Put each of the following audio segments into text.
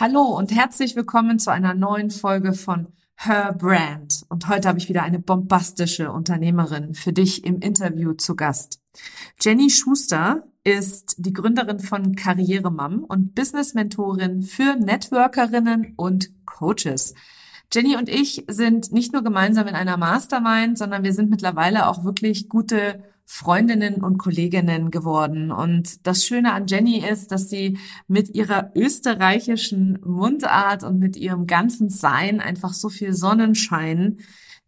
Hallo und herzlich willkommen zu einer neuen Folge von Her Brand. Und heute habe ich wieder eine bombastische Unternehmerin für dich im Interview zu Gast. Jenny Schuster ist die Gründerin von Karrieremam und Business-Mentorin für Networkerinnen und Coaches. Jenny und ich sind nicht nur gemeinsam in einer Mastermind, sondern wir sind mittlerweile auch wirklich gute Freundinnen und Kolleginnen geworden. Und das Schöne an Jenny ist, dass sie mit ihrer österreichischen Mundart und mit ihrem ganzen Sein einfach so viel Sonnenschein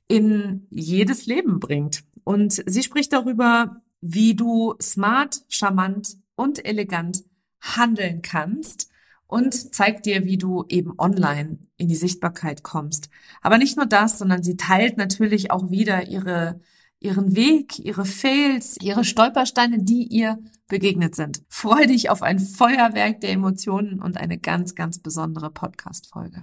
in jedes Leben bringt. Und sie spricht darüber, wie du smart, charmant und elegant handeln kannst und zeigt dir, wie du eben online in die Sichtbarkeit kommst. Aber nicht nur das, sondern sie teilt natürlich auch wieder ihre ihren Weg, ihre Fails, ihre Stolpersteine, die ihr begegnet sind. Freue dich auf ein Feuerwerk der Emotionen und eine ganz, ganz besondere Podcast-Folge.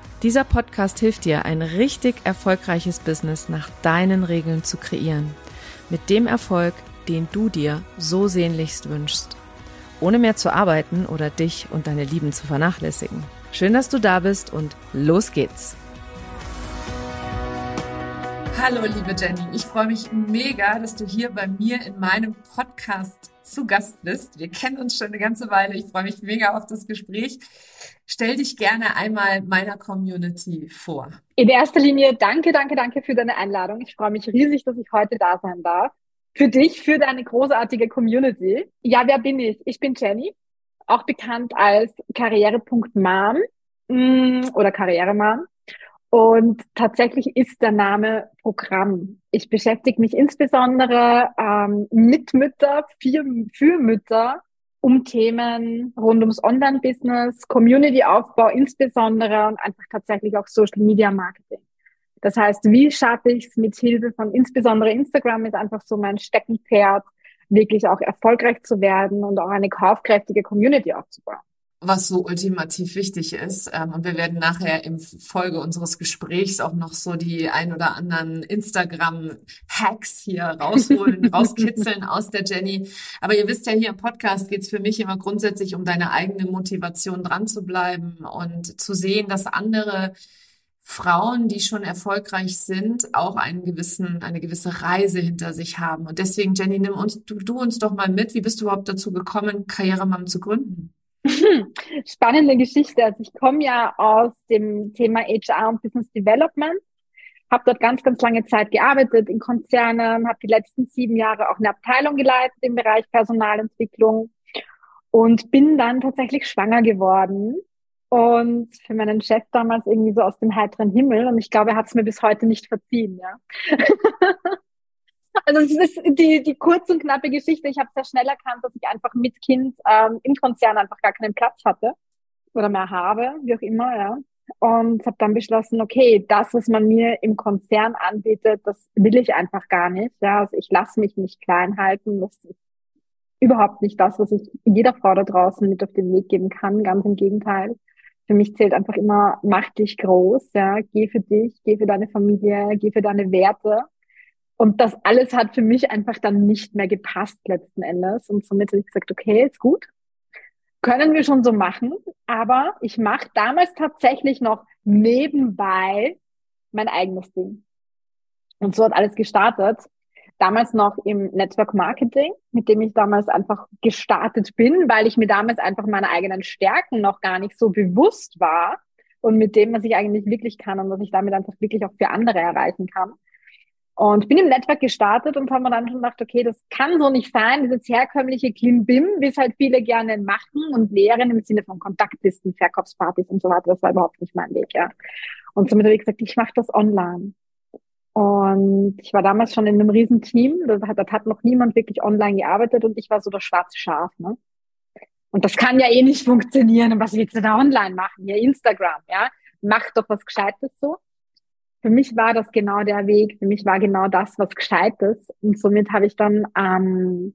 Dieser Podcast hilft dir, ein richtig erfolgreiches Business nach deinen Regeln zu kreieren. Mit dem Erfolg, den du dir so sehnlichst wünschst. Ohne mehr zu arbeiten oder dich und deine Lieben zu vernachlässigen. Schön, dass du da bist und los geht's. Hallo, liebe Jenny. Ich freue mich mega, dass du hier bei mir in meinem Podcast zu Gast bist. Wir kennen uns schon eine ganze Weile. Ich freue mich mega auf das Gespräch. Stell dich gerne einmal meiner Community vor. In erster Linie danke, danke, danke für deine Einladung. Ich freue mich riesig, dass ich heute da sein darf. Für dich, für deine großartige Community. Ja, wer bin ich? Ich bin Jenny, auch bekannt als Karriere.mom mm, oder Karrieremam. Und tatsächlich ist der Name Programm. Ich beschäftige mich insbesondere ähm, mit Mütter, für, für Mütter, um Themen rund ums Online-Business, Community-Aufbau insbesondere und einfach tatsächlich auch Social-Media-Marketing. Das heißt, wie schaffe ich es mit Hilfe von insbesondere Instagram, ist einfach so mein Steckenpferd, wirklich auch erfolgreich zu werden und auch eine kaufkräftige Community aufzubauen was so ultimativ wichtig ist. Ähm, und wir werden nachher im Folge unseres Gesprächs auch noch so die ein oder anderen Instagram-Hacks hier rausholen, rauskitzeln aus der Jenny. Aber ihr wisst ja, hier im Podcast geht es für mich immer grundsätzlich um deine eigene Motivation dran zu bleiben und zu sehen, dass andere Frauen, die schon erfolgreich sind, auch einen gewissen, eine gewisse Reise hinter sich haben. Und deswegen, Jenny, nimm uns, du, du uns doch mal mit. Wie bist du überhaupt dazu gekommen, Karrieremam zu gründen? Spannende Geschichte. Also ich komme ja aus dem Thema HR und Business Development, habe dort ganz, ganz lange Zeit gearbeitet in Konzernen, habe die letzten sieben Jahre auch eine Abteilung geleitet im Bereich Personalentwicklung und bin dann tatsächlich schwanger geworden und für meinen Chef damals irgendwie so aus dem heiteren Himmel und ich glaube, er hat es mir bis heute nicht verziehen, ja. Also es ist die, die kurz und knappe Geschichte. Ich habe sehr schnell erkannt, dass ich einfach mit Kind ähm, im Konzern einfach gar keinen Platz hatte oder mehr habe, wie auch immer, ja. Und habe dann beschlossen, okay, das, was man mir im Konzern anbietet, das will ich einfach gar nicht. Ja, also ich lasse mich nicht klein halten. Das ist überhaupt nicht das, was ich jeder Frau da draußen mit auf den Weg geben kann. Ganz im Gegenteil. Für mich zählt einfach immer, mach dich groß, ja, geh für dich, geh für deine Familie, geh für deine Werte und das alles hat für mich einfach dann nicht mehr gepasst letzten Endes. Und somit habe ich gesagt, okay, ist gut. Können wir schon so machen. Aber ich mache damals tatsächlich noch nebenbei mein eigenes Ding. Und so hat alles gestartet. Damals noch im Network Marketing, mit dem ich damals einfach gestartet bin, weil ich mir damals einfach meine eigenen Stärken noch gar nicht so bewusst war und mit dem, was ich eigentlich wirklich kann und was ich damit einfach wirklich auch für andere erreichen kann. Und bin im Netzwerk gestartet und haben mir dann schon gedacht, okay, das kann so nicht sein, dieses herkömmliche Klimbim, wie es halt viele gerne machen und lehren im Sinne von Kontaktlisten, Verkaufspartys und so weiter. Das war überhaupt nicht mein Weg, ja. Und somit habe ich gesagt, ich mache das online. Und ich war damals schon in einem riesen Team, da hat, hat noch niemand wirklich online gearbeitet und ich war so das schwarze Schaf, ne? Und das kann ja eh nicht funktionieren. Und was willst du da online machen? Ja, Instagram, ja? Mach doch was Gescheites so. Für mich war das genau der Weg. Für mich war genau das, was gescheit ist. Und somit habe ich dann am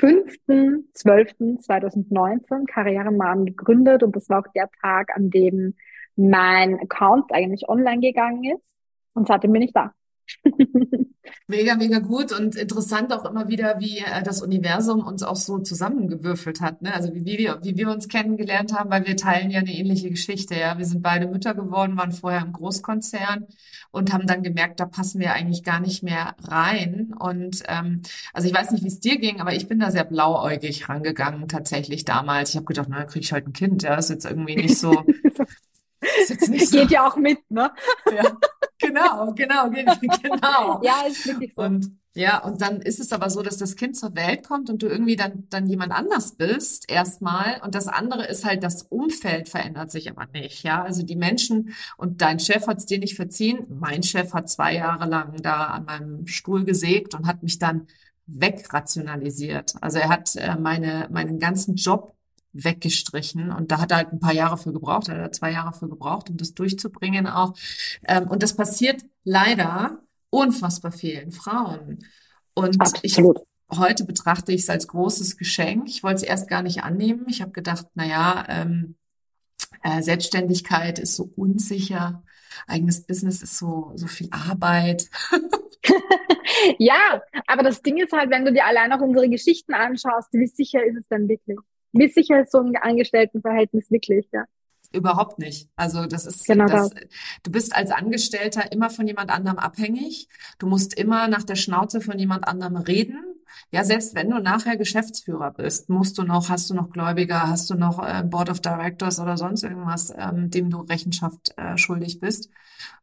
5.12.2019 Karrieremaden gegründet. Und das war auch der Tag, an dem mein Account eigentlich online gegangen ist. Und seitdem bin ich da. Mega, mega gut und interessant auch immer wieder, wie äh, das Universum uns auch so zusammengewürfelt hat. Ne? Also wie, wie, wir, wie wir uns kennengelernt haben, weil wir teilen ja eine ähnliche Geschichte. Ja, wir sind beide Mütter geworden, waren vorher im Großkonzern und haben dann gemerkt, da passen wir eigentlich gar nicht mehr rein. Und ähm, also ich weiß nicht, wie es dir ging, aber ich bin da sehr blauäugig rangegangen tatsächlich damals. Ich habe gedacht, na, kriege ich halt ein Kind. Ja, ist jetzt irgendwie nicht so. So. Geht ja auch mit, ne? Ja. Genau, genau, genau. ja, ist wirklich so. Und ja, und dann ist es aber so, dass das Kind zur Welt kommt und du irgendwie dann, dann jemand anders bist, erstmal. Und das andere ist halt, das Umfeld verändert sich aber nicht. Ja, also die Menschen und dein Chef hat es dir nicht verziehen. Mein Chef hat zwei Jahre lang da an meinem Stuhl gesägt und hat mich dann wegrationalisiert. Also er hat äh, meine, meinen ganzen Job weggestrichen. Und da hat er halt ein paar Jahre für gebraucht, er hat zwei Jahre für gebraucht, um das durchzubringen auch. Ähm, und das passiert leider unfassbar vielen Frauen. Und Absolut. ich, heute betrachte ich es als großes Geschenk. Ich wollte es erst gar nicht annehmen. Ich habe gedacht, na ja, ähm, äh, Selbstständigkeit ist so unsicher. Eigenes Business ist so, so viel Arbeit. ja, aber das Ding ist halt, wenn du dir allein auch unsere Geschichten anschaust, wie sicher ist es denn wirklich? Wie sicher ist so ein Angestelltenverhältnis wirklich, ja? Überhaupt nicht. Also das ist genau das, das. Du bist als Angestellter immer von jemand anderem abhängig. Du musst immer nach der Schnauze von jemand anderem reden. Ja, selbst wenn du nachher Geschäftsführer bist, musst du noch, hast du noch Gläubiger, hast du noch äh, Board of Directors oder sonst irgendwas, ähm, dem du Rechenschaft äh, schuldig bist.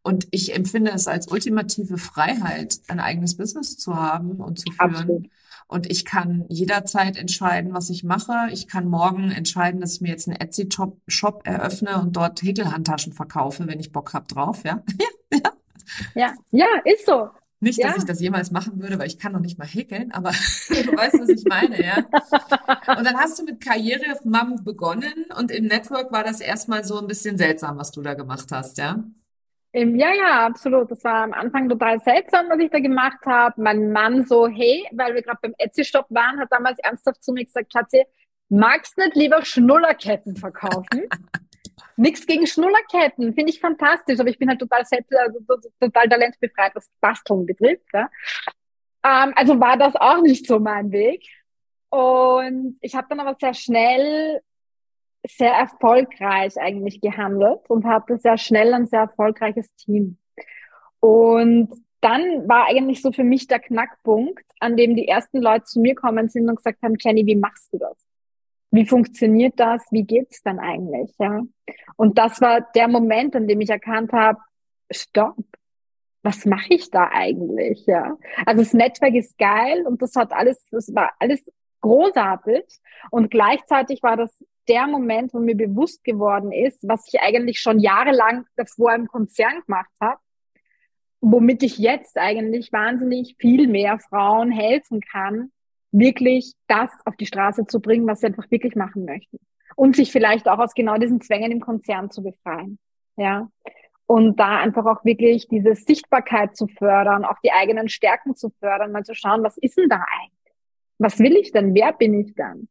Und ich empfinde es als ultimative Freiheit, ein eigenes Business zu haben und zu führen. Absolut. Und ich kann jederzeit entscheiden, was ich mache. Ich kann morgen entscheiden, dass ich mir jetzt einen Etsy-Shop eröffne und dort Häkelhandtaschen verkaufe, wenn ich Bock hab drauf, ja? ja. Ja, ja, ist so. Nicht, ja. dass ich das jemals machen würde, weil ich kann noch nicht mal häkeln, aber du weißt, was ich meine, ja. Und dann hast du mit Karriere Mom begonnen und im Network war das erstmal so ein bisschen seltsam, was du da gemacht hast, ja? Ja, ja, absolut. Das war am Anfang total seltsam, was ich da gemacht habe. Mein Mann so, hey, weil wir gerade beim Etsy-Shop waren, hat damals ernsthaft zu mir gesagt, Schatzi, magst nicht lieber Schnullerketten verkaufen? Nichts gegen Schnullerketten, finde ich fantastisch, aber ich bin halt total selbst, also, total talentbefreit, was Basteln betrifft. Ja? Ähm, also war das auch nicht so mein Weg. Und ich habe dann aber sehr schnell sehr erfolgreich eigentlich gehandelt und hatte sehr schnell ein sehr erfolgreiches Team. Und dann war eigentlich so für mich der Knackpunkt, an dem die ersten Leute zu mir kommen sind und gesagt haben, Jenny, wie machst du das? Wie funktioniert das? Wie geht's dann eigentlich? Ja. Und das war der Moment, an dem ich erkannt habe, stopp. Was mache ich da eigentlich? Ja. Also das Netzwerk ist geil und das hat alles, das war alles großartig. Und gleichzeitig war das der Moment, wo mir bewusst geworden ist, was ich eigentlich schon jahrelang davor im Konzern gemacht habe, womit ich jetzt eigentlich wahnsinnig viel mehr Frauen helfen kann, wirklich das auf die Straße zu bringen, was sie einfach wirklich machen möchten. Und sich vielleicht auch aus genau diesen Zwängen im Konzern zu befreien. Ja. Und da einfach auch wirklich diese Sichtbarkeit zu fördern, auch die eigenen Stärken zu fördern, mal zu schauen, was ist denn da eigentlich? Was will ich denn? Wer bin ich dann?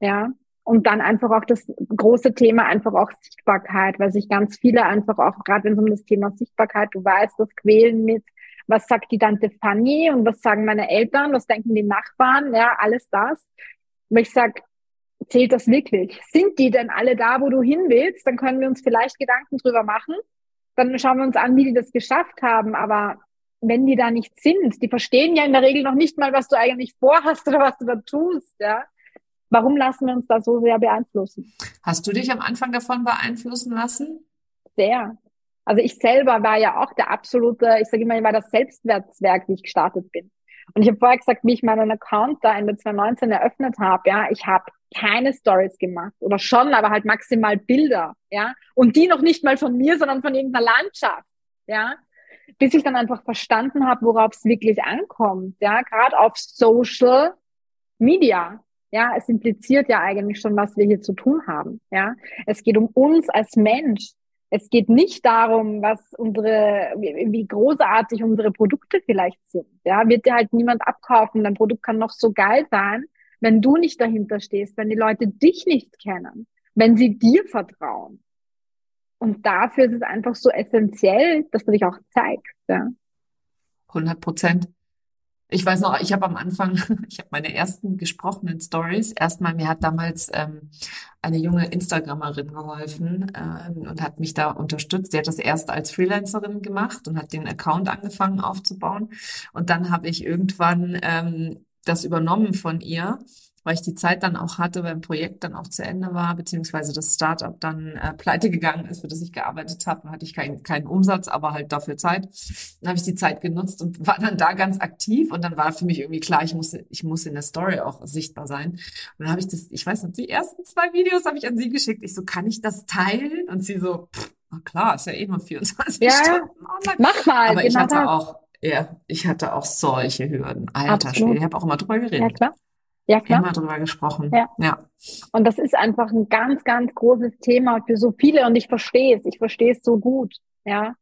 Ja. Und dann einfach auch das große Thema einfach auch Sichtbarkeit, weil sich ganz viele einfach auch, gerade wenn es um das Thema Sichtbarkeit, du weißt, das Quälen mit, was sagt die Tante Fanny und was sagen meine Eltern, was denken die Nachbarn, ja, alles das. Und ich sag, zählt das wirklich? Sind die denn alle da, wo du hin willst? Dann können wir uns vielleicht Gedanken drüber machen. Dann schauen wir uns an, wie die das geschafft haben. Aber wenn die da nicht sind, die verstehen ja in der Regel noch nicht mal, was du eigentlich vorhast oder was du da tust, ja warum lassen wir uns da so sehr beeinflussen? Hast du dich am Anfang davon beeinflussen lassen? Sehr. Also ich selber war ja auch der absolute, ich sage immer, ich war das Selbstwertswerk, wie ich gestartet bin. Und ich habe vorher gesagt, wie ich meinen Account da Ende 2019 eröffnet habe, ja, ich habe keine Stories gemacht oder schon, aber halt maximal Bilder, ja, und die noch nicht mal von mir, sondern von irgendeiner Landschaft, ja, bis ich dann einfach verstanden habe, worauf es wirklich ankommt, ja, gerade auf Social Media, ja, es impliziert ja eigentlich schon, was wir hier zu tun haben. Ja, es geht um uns als Mensch. Es geht nicht darum, was unsere, wie großartig unsere Produkte vielleicht sind. Ja, wird dir halt niemand abkaufen. Dein Produkt kann noch so geil sein, wenn du nicht dahinter stehst, wenn die Leute dich nicht kennen, wenn sie dir vertrauen. Und dafür ist es einfach so essentiell, dass du dich auch zeigst. Ja. 100 Prozent. Ich weiß noch, ich habe am Anfang, ich habe meine ersten gesprochenen Stories. Erstmal, mir hat damals ähm, eine junge Instagrammerin geholfen äh, und hat mich da unterstützt. Sie hat das erst als Freelancerin gemacht und hat den Account angefangen aufzubauen. Und dann habe ich irgendwann ähm, das übernommen von ihr weil ich die Zeit dann auch hatte, weil ein Projekt dann auch zu Ende war, beziehungsweise das Startup dann äh, pleite gegangen ist, für das ich gearbeitet habe. Dann hatte ich keinen keinen Umsatz, aber halt dafür Zeit. Dann habe ich die Zeit genutzt und war dann da ganz aktiv und dann war für mich irgendwie klar, ich muss, ich muss in der Story auch sichtbar sein. Und dann habe ich das, ich weiß nicht, die ersten zwei Videos habe ich an sie geschickt. Ich so, kann ich das teilen? Und sie so, pff, na klar, ist ja eh nur 24 ja, Stunden online. Mach mal. Aber genau ich hatte das. auch, ja, ich hatte auch solche Hürden. Alter Schwede, ich habe auch immer drüber geredet. Ja, klar. Ja, klar. Immer drüber gesprochen. Ja. ja. Und das ist einfach ein ganz, ganz großes Thema für so viele und ich verstehe es. Ich verstehe es so gut. Ja.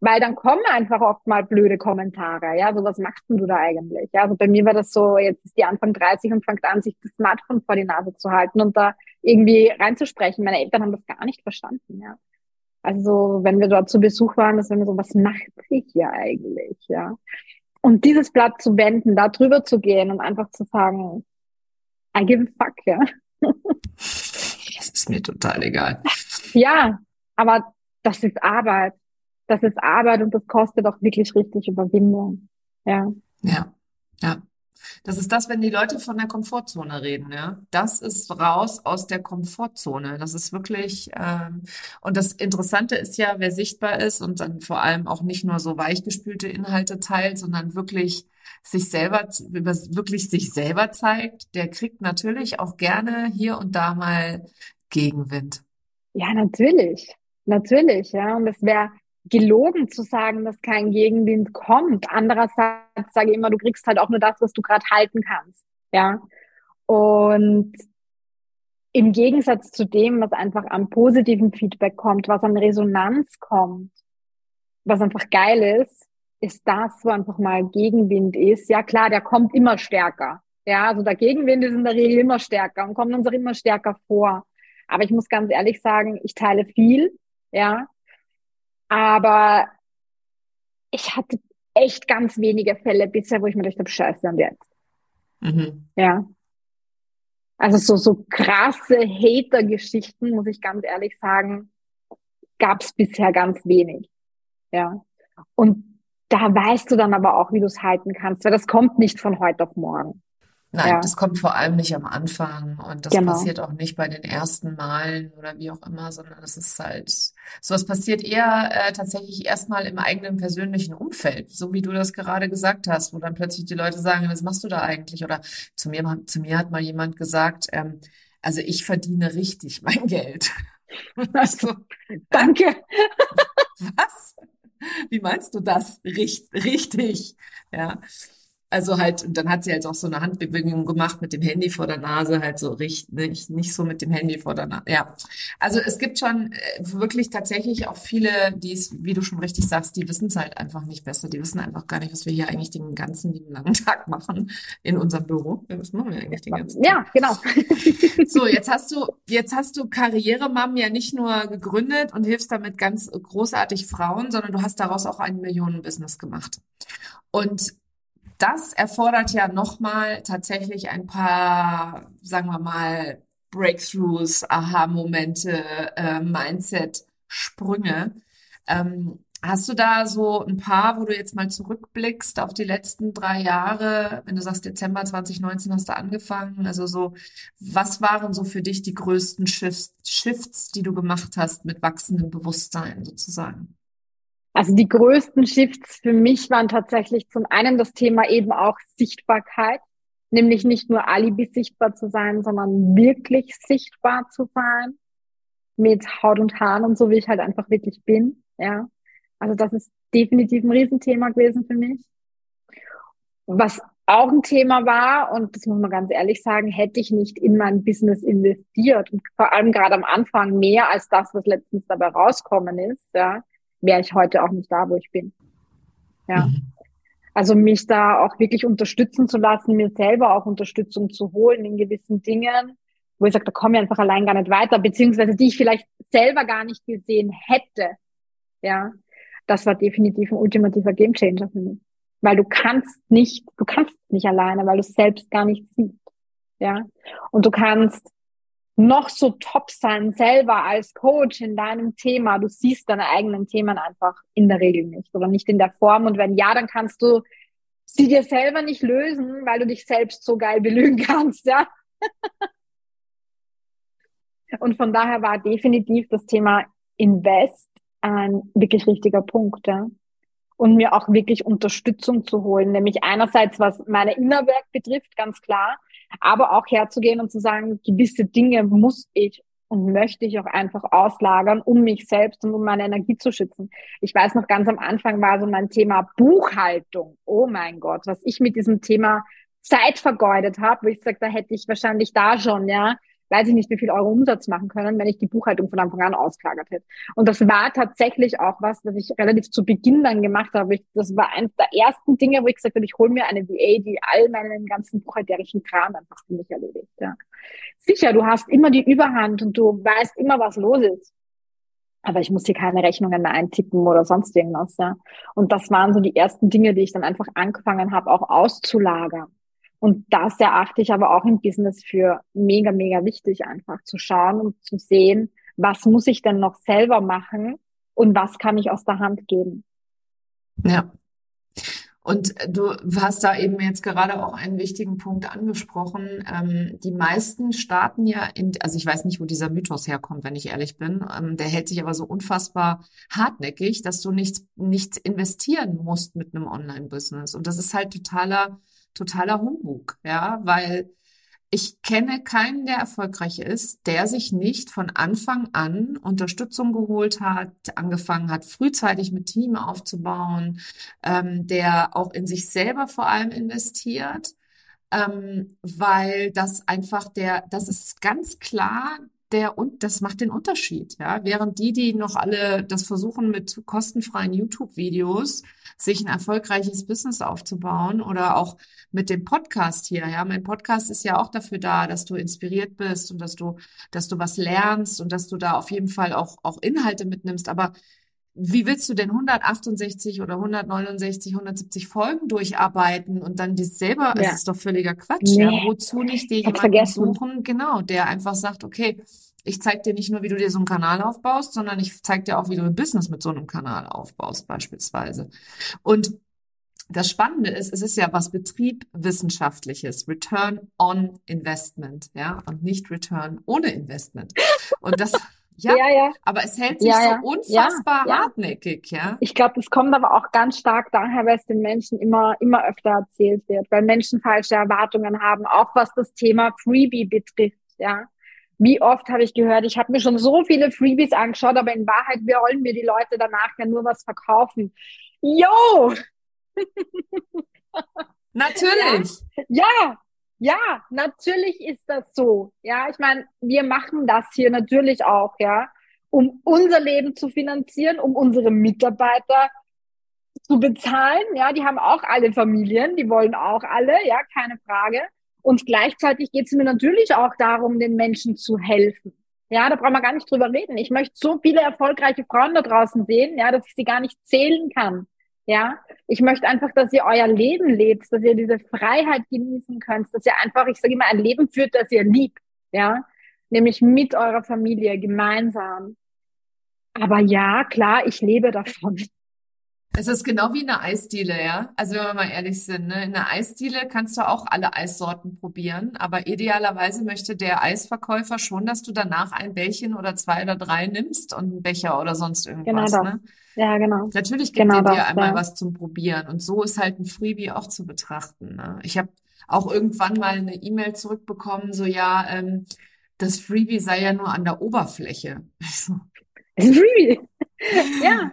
Weil dann kommen einfach oft mal blöde Kommentare. Ja, so was machst denn du da eigentlich? Ja, also bei mir war das so, jetzt ist die Anfang 30 und fängt an, sich das Smartphone vor die Nase zu halten und da irgendwie reinzusprechen. Meine Eltern haben das gar nicht verstanden. Ja. Also, wenn wir dort zu Besuch waren, das war mir so, was macht sie hier eigentlich? Ja. Und dieses Blatt zu wenden, da drüber zu gehen und einfach zu sagen, I give a fuck, ja. Das ist mir total egal. Ja, aber das ist Arbeit. Das ist Arbeit und das kostet auch wirklich richtig Überwindung. Ja. Ja, ja. Das ist das, wenn die Leute von der Komfortzone reden, ja. Das ist raus aus der Komfortzone. Das ist wirklich, ähm, und das Interessante ist ja, wer sichtbar ist und dann vor allem auch nicht nur so weichgespülte Inhalte teilt, sondern wirklich sich selber, wirklich sich selber zeigt, der kriegt natürlich auch gerne hier und da mal Gegenwind. Ja, natürlich. Natürlich, ja. Und es wäre gelogen zu sagen, dass kein Gegenwind kommt. Andererseits sage ich immer, du kriegst halt auch nur das, was du gerade halten kannst. Ja. Und im Gegensatz zu dem, was einfach an positiven Feedback kommt, was an Resonanz kommt, was einfach geil ist, ist das, wo einfach mal Gegenwind ist. Ja klar, der kommt immer stärker. Ja, also der Gegenwind ist in der Regel immer stärker und kommt uns auch immer stärker vor. Aber ich muss ganz ehrlich sagen, ich teile viel, ja. Aber ich hatte echt ganz wenige Fälle bisher, wo ich mir gedacht habe, scheiße, und jetzt? Mhm. Ja. Also so, so krasse Hater-Geschichten, muss ich ganz ehrlich sagen, gab es bisher ganz wenig. Ja. Und da weißt du dann aber auch, wie du es halten kannst, weil das kommt nicht von heute auf morgen. Nein, ja. das kommt vor allem nicht am Anfang und das genau. passiert auch nicht bei den ersten Malen oder wie auch immer, sondern das ist halt, sowas passiert eher äh, tatsächlich erstmal im eigenen persönlichen Umfeld, so wie du das gerade gesagt hast, wo dann plötzlich die Leute sagen, was machst du da eigentlich? Oder zu mir, zu mir hat mal jemand gesagt, ähm, also ich verdiene richtig mein Geld. Also, Danke. Was? Wie meinst du das? Richt, richtig. Ja. Also halt, und dann hat sie halt auch so eine Handbewegung gemacht mit dem Handy vor der Nase, halt so richtig, nicht, nicht so mit dem Handy vor der Nase. Ja. Also es gibt schon äh, wirklich tatsächlich auch viele, die es, wie du schon richtig sagst, die wissen es halt einfach nicht besser. Die wissen einfach gar nicht, was wir hier eigentlich den ganzen lieben langen Tag machen in unserem Büro. Was machen wir eigentlich den ganzen Tag? Ja, genau. so, jetzt hast du, jetzt hast du Karrieremam ja nicht nur gegründet und hilfst damit ganz großartig Frauen, sondern du hast daraus auch ein Millionenbusiness gemacht. Und das erfordert ja nochmal tatsächlich ein paar, sagen wir mal, Breakthroughs, Aha-Momente, äh, Mindset-Sprünge. Ähm, hast du da so ein paar, wo du jetzt mal zurückblickst auf die letzten drei Jahre, wenn du sagst, Dezember 2019 hast du angefangen, also so, was waren so für dich die größten Shifts, Shifts die du gemacht hast mit wachsendem Bewusstsein sozusagen? Also die größten Shifts für mich waren tatsächlich zum einen das Thema eben auch Sichtbarkeit, nämlich nicht nur Alibi sichtbar zu sein, sondern wirklich sichtbar zu sein mit Haut und Haaren und so, wie ich halt einfach wirklich bin. Ja, also das ist definitiv ein Riesenthema gewesen für mich. Was auch ein Thema war, und das muss man ganz ehrlich sagen, hätte ich nicht in mein Business investiert und vor allem gerade am Anfang mehr als das, was letztens dabei rauskommen ist, ja, wäre ich heute auch nicht da, wo ich bin. Ja. Mhm. Also mich da auch wirklich unterstützen zu lassen, mir selber auch Unterstützung zu holen in gewissen Dingen, wo ich sage, da komme ich einfach allein gar nicht weiter, beziehungsweise die ich vielleicht selber gar nicht gesehen hätte. Ja, das war definitiv ein ultimativer Gamechanger für mich. Weil du kannst nicht, du kannst nicht alleine, weil du selbst gar nicht siehst. Ja. Und du kannst noch so top sein selber als Coach in deinem Thema. Du siehst deine eigenen Themen einfach in der Regel nicht oder nicht in der Form. Und wenn ja, dann kannst du sie dir selber nicht lösen, weil du dich selbst so geil belügen kannst, ja. Und von daher war definitiv das Thema Invest ein wirklich richtiger Punkt, ja. Und mir auch wirklich Unterstützung zu holen, nämlich einerseits was meine Innerwerk betrifft, ganz klar, aber auch herzugehen und zu sagen, gewisse Dinge muss ich und möchte ich auch einfach auslagern, um mich selbst und um meine Energie zu schützen. Ich weiß noch ganz am Anfang war so mein Thema Buchhaltung. Oh mein Gott, was ich mit diesem Thema Zeit vergeudet habe, wo ich sage, da hätte ich wahrscheinlich da schon, ja, weiß ich nicht, wie viel Euro Umsatz machen können, wenn ich die Buchhaltung von Anfang an ausgelagert hätte. Und das war tatsächlich auch was, was ich relativ zu Beginn dann gemacht habe. Ich, das war eines der ersten Dinge, wo ich gesagt habe, ich hole mir eine VA, die all meinen ganzen buchhalterischen Kram einfach für mich erledigt. Ja. Sicher, du hast immer die Überhand und du weißt immer, was los ist. Aber ich muss hier keine Rechnungen mehr eintippen oder sonst irgendwas. Ja. Und das waren so die ersten Dinge, die ich dann einfach angefangen habe, auch auszulagern. Und das erachte ich aber auch im Business für mega, mega wichtig, einfach zu schauen und zu sehen, was muss ich denn noch selber machen und was kann ich aus der Hand geben. Ja. Und du hast da eben jetzt gerade auch einen wichtigen Punkt angesprochen. Ähm, die meisten starten ja in, also ich weiß nicht, wo dieser Mythos herkommt, wenn ich ehrlich bin. Ähm, der hält sich aber so unfassbar hartnäckig, dass du nichts, nichts investieren musst mit einem Online-Business. Und das ist halt totaler totaler Humbug, ja, weil ich kenne keinen, der erfolgreich ist, der sich nicht von Anfang an Unterstützung geholt hat, angefangen hat, frühzeitig mit Team aufzubauen, ähm, der auch in sich selber vor allem investiert, ähm, weil das einfach der, das ist ganz klar der und das macht den Unterschied, ja. Während die, die noch alle das versuchen mit kostenfreien YouTube-Videos, sich ein erfolgreiches Business aufzubauen oder auch mit dem Podcast hier, ja. Mein Podcast ist ja auch dafür da, dass du inspiriert bist und dass du, dass du was lernst und dass du da auf jeden Fall auch, auch Inhalte mitnimmst. Aber wie willst du denn 168 oder 169, 170 Folgen durcharbeiten und dann das selber, ja. es ist doch völliger Quatsch, nee. ja. Wozu nicht dir jemanden suchen, genau, der einfach sagt, okay, ich zeig dir nicht nur, wie du dir so einen Kanal aufbaust, sondern ich zeig dir auch, wie du ein Business mit so einem Kanal aufbaust, beispielsweise. Und das Spannende ist, es ist ja was Betriebwissenschaftliches, Return on Investment, ja, und nicht Return ohne Investment. Und das, ja, ja, ja. aber es hält sich ja, so unfassbar hartnäckig, ja. Ich glaube, das kommt aber auch ganz stark daher, weil es den Menschen immer, immer öfter erzählt wird, weil Menschen falsche Erwartungen haben, auch was das Thema Freebie betrifft, ja. Wie oft habe ich gehört, ich habe mir schon so viele Freebies angeschaut, aber in Wahrheit wollen mir die Leute danach ja nur was verkaufen. Yo! Natürlich. Ja, ja, natürlich ist das so. Ja, ich meine, wir machen das hier natürlich auch, ja, um unser Leben zu finanzieren, um unsere Mitarbeiter zu bezahlen. Ja, die haben auch alle Familien, die wollen auch alle, ja, keine Frage. Und gleichzeitig geht es mir natürlich auch darum, den Menschen zu helfen. Ja, da brauchen wir gar nicht drüber reden. Ich möchte so viele erfolgreiche Frauen da draußen sehen, ja, dass ich sie gar nicht zählen kann. Ja, ich möchte einfach, dass ihr euer Leben lebt, dass ihr diese Freiheit genießen könnt, dass ihr einfach, ich sage immer, ein Leben führt, das ihr liebt. Ja, nämlich mit eurer Familie gemeinsam. Aber ja, klar, ich lebe davon. Es ist genau wie in einer Eisdiele, ja. Also wenn wir mal ehrlich sind, ne? in einer Eisdiele kannst du auch alle Eissorten probieren, aber idealerweise möchte der Eisverkäufer schon, dass du danach ein Bällchen oder zwei oder drei nimmst und einen Becher oder sonst irgendwas. Genau das. Ne? Ja, genau. Natürlich gibt genau dir einmal ja. was zum Probieren und so ist halt ein Freebie auch zu betrachten. Ne? Ich habe auch irgendwann mal eine E-Mail zurückbekommen, so ja, ähm, das Freebie sei ja nur an der Oberfläche. Freebie. ja.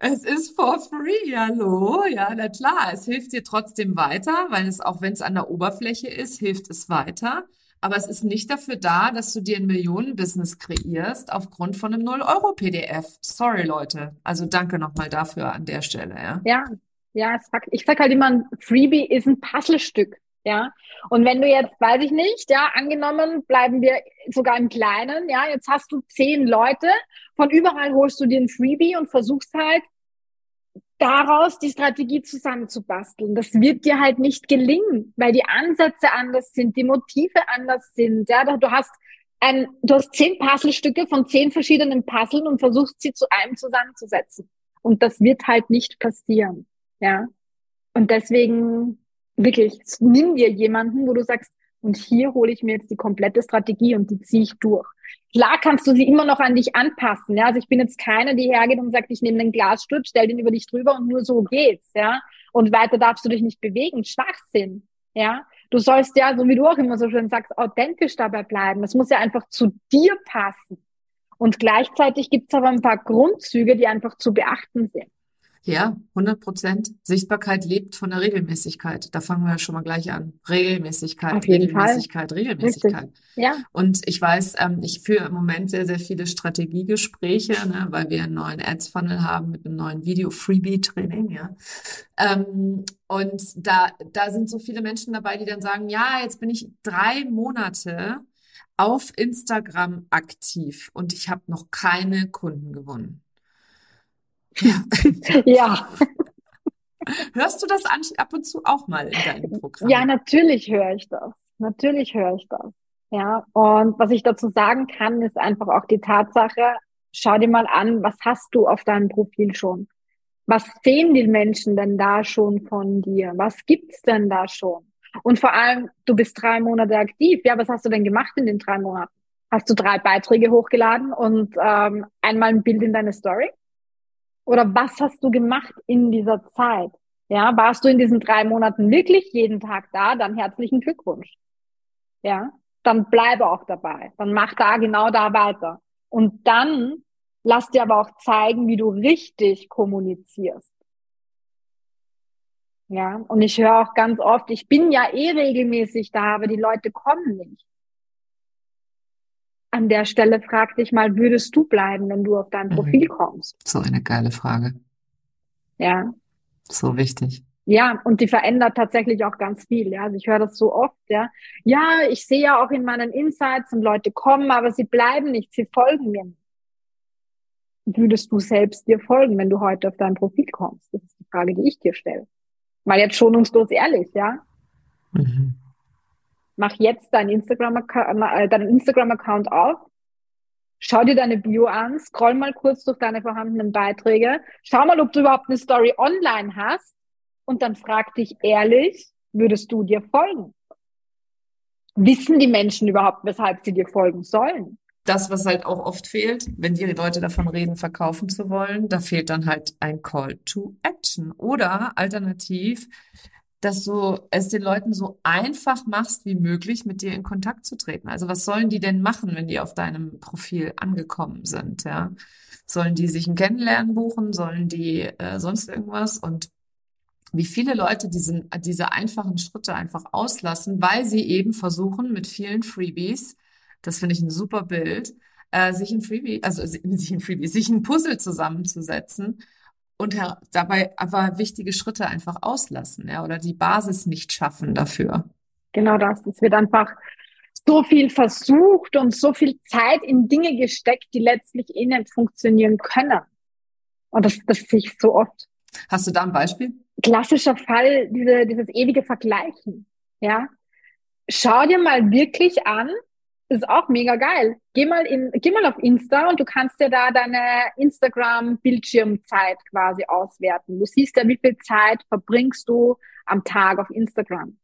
Es ist for free, hallo. Ja, na klar, es hilft dir trotzdem weiter, weil es, auch wenn es an der Oberfläche ist, hilft es weiter. Aber es ist nicht dafür da, dass du dir ein Millionenbusiness kreierst aufgrund von einem 0-Euro-PDF. Sorry, Leute. Also danke nochmal dafür an der Stelle, ja. Ja, ja, ich sag halt immer, ein Freebie ist ein Puzzlestück. Ja, und wenn du jetzt, weiß ich nicht, ja, angenommen, bleiben wir sogar im Kleinen, ja, jetzt hast du zehn Leute, von überall holst du dir ein Freebie und versuchst halt daraus die Strategie zusammenzubasteln. Das wird dir halt nicht gelingen, weil die Ansätze anders sind, die Motive anders sind. Ja, du hast ein, du hast zehn Puzzlestücke von zehn verschiedenen Puzzlen und versuchst sie zu einem zusammenzusetzen. Und das wird halt nicht passieren. Ja. Und deswegen wirklich, nimm dir jemanden, wo du sagst, und hier hole ich mir jetzt die komplette Strategie und die ziehe ich durch. Klar kannst du sie immer noch an dich anpassen. Ja? Also ich bin jetzt keine, die hergeht und sagt, ich nehme den Glasstück, stell den über dich drüber und nur so geht's. Ja? Und weiter darfst du dich nicht bewegen. Schwachsinn. Ja? Du sollst ja, so wie du auch immer so schön sagst, authentisch dabei bleiben. Das muss ja einfach zu dir passen. Und gleichzeitig gibt's aber ein paar Grundzüge, die einfach zu beachten sind. Ja, 100 Prozent. Sichtbarkeit lebt von der Regelmäßigkeit. Da fangen wir schon mal gleich an. Regelmäßigkeit, Regelmäßigkeit, Fall. Regelmäßigkeit. Richtig. Ja. Und ich weiß, ähm, ich führe im Moment sehr, sehr viele Strategiegespräche, ne, weil wir einen neuen Ads-Funnel haben mit einem neuen Video-Freebie-Training, ja. Ähm, und da, da sind so viele Menschen dabei, die dann sagen, ja, jetzt bin ich drei Monate auf Instagram aktiv und ich habe noch keine Kunden gewonnen. Ja. ja. Hörst du das ab und zu auch mal in deinem Programm? Ja, natürlich höre ich das. Natürlich höre ich das. Ja, und was ich dazu sagen kann, ist einfach auch die Tatsache, schau dir mal an, was hast du auf deinem Profil schon? Was sehen die Menschen denn da schon von dir? Was gibt's denn da schon? Und vor allem, du bist drei Monate aktiv. Ja, was hast du denn gemacht in den drei Monaten? Hast du drei Beiträge hochgeladen und ähm, einmal ein Bild in deine Story? Oder was hast du gemacht in dieser Zeit? Ja, warst du in diesen drei Monaten wirklich jeden Tag da? Dann herzlichen Glückwunsch. Ja, dann bleibe auch dabei. Dann mach da genau da weiter. Und dann lass dir aber auch zeigen, wie du richtig kommunizierst. Ja, und ich höre auch ganz oft, ich bin ja eh regelmäßig da, aber die Leute kommen nicht an der Stelle frag dich mal, würdest du bleiben, wenn du auf dein mhm. Profil kommst? So eine geile Frage. Ja. So wichtig. Ja, und die verändert tatsächlich auch ganz viel. Ja, also ich höre das so oft. Ja, ja, ich sehe ja auch in meinen Insights und Leute kommen, aber sie bleiben nicht, sie folgen mir. Würdest du selbst dir folgen, wenn du heute auf dein Profil kommst? Das ist die Frage, die ich dir stelle. Mal jetzt schonungslos ehrlich, ja. Mhm mach jetzt deinen Instagram-Account äh, deinen Instagram auf, schau dir deine Bio an, scroll mal kurz durch deine vorhandenen Beiträge, schau mal, ob du überhaupt eine Story online hast und dann frag dich ehrlich, würdest du dir folgen? Wissen die Menschen überhaupt, weshalb sie dir folgen sollen? Das, was halt auch oft fehlt, wenn die Leute davon reden, verkaufen zu wollen, da fehlt dann halt ein Call to Action. Oder alternativ, dass du es den Leuten so einfach machst wie möglich, mit dir in Kontakt zu treten. Also was sollen die denn machen, wenn die auf deinem Profil angekommen sind? Ja, sollen die sich ein Kennenlernen buchen? Sollen die äh, sonst irgendwas? Und wie viele Leute diesen, diese einfachen Schritte einfach auslassen, weil sie eben versuchen mit vielen Freebies, das finde ich ein super Bild, äh, sich ein Freebie, also sich ein Freebie, sich ein Puzzle zusammenzusetzen und dabei aber wichtige Schritte einfach auslassen, ja, oder die Basis nicht schaffen dafür. Genau das. Es wird einfach so viel versucht und so viel Zeit in Dinge gesteckt, die letztlich eh nicht funktionieren können. Und das, das sehe ich so oft. Hast du da ein Beispiel? Klassischer Fall, diese, dieses ewige Vergleichen. Ja. Schau dir mal wirklich an, ist auch mega geil. Geh mal in, geh mal auf Insta und du kannst dir da deine Instagram-Bildschirmzeit quasi auswerten. Du siehst ja, wie viel Zeit verbringst du am Tag auf Instagram.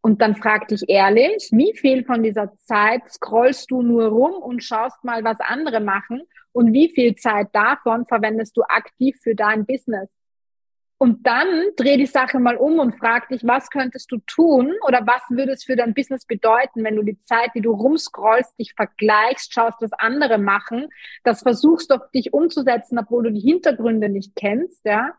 Und dann frag dich ehrlich, wie viel von dieser Zeit scrollst du nur rum und schaust mal, was andere machen und wie viel Zeit davon verwendest du aktiv für dein Business? Und dann dreh die Sache mal um und frag dich, was könntest du tun oder was würde es für dein Business bedeuten, wenn du die Zeit, die du rumscrollst, dich vergleichst, schaust, was andere machen, das versuchst auf dich umzusetzen, obwohl du die Hintergründe nicht kennst, ja.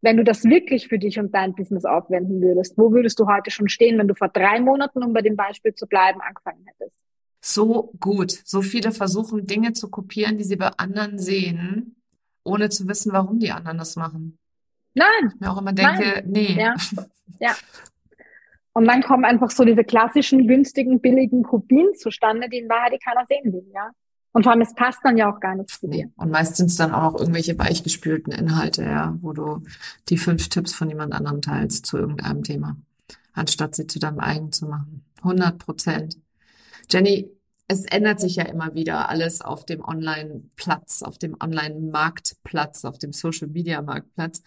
Wenn du das wirklich für dich und dein Business aufwenden würdest, wo würdest du heute schon stehen, wenn du vor drei Monaten, um bei dem Beispiel zu bleiben, angefangen hättest? So gut. So viele versuchen, Dinge zu kopieren, die sie bei anderen sehen, ohne zu wissen, warum die anderen das machen. Nein. Ich mir auch immer denke, Nein. nee. Ja. ja. Und dann kommen einfach so diese klassischen, günstigen, billigen Kopien zustande, die in Wahrheit die keiner sehen will, ja. Und vor allem, es passt dann ja auch gar nicht zu dir. Und meistens dann auch noch irgendwelche weichgespülten Inhalte, ja, wo du die fünf Tipps von jemand anderem teilst zu irgendeinem Thema, anstatt sie zu deinem eigenen zu machen. 100 Prozent. Jenny, es ändert sich ja immer wieder alles auf dem Online-Platz, auf dem Online-Marktplatz, auf dem Social-Media-Marktplatz.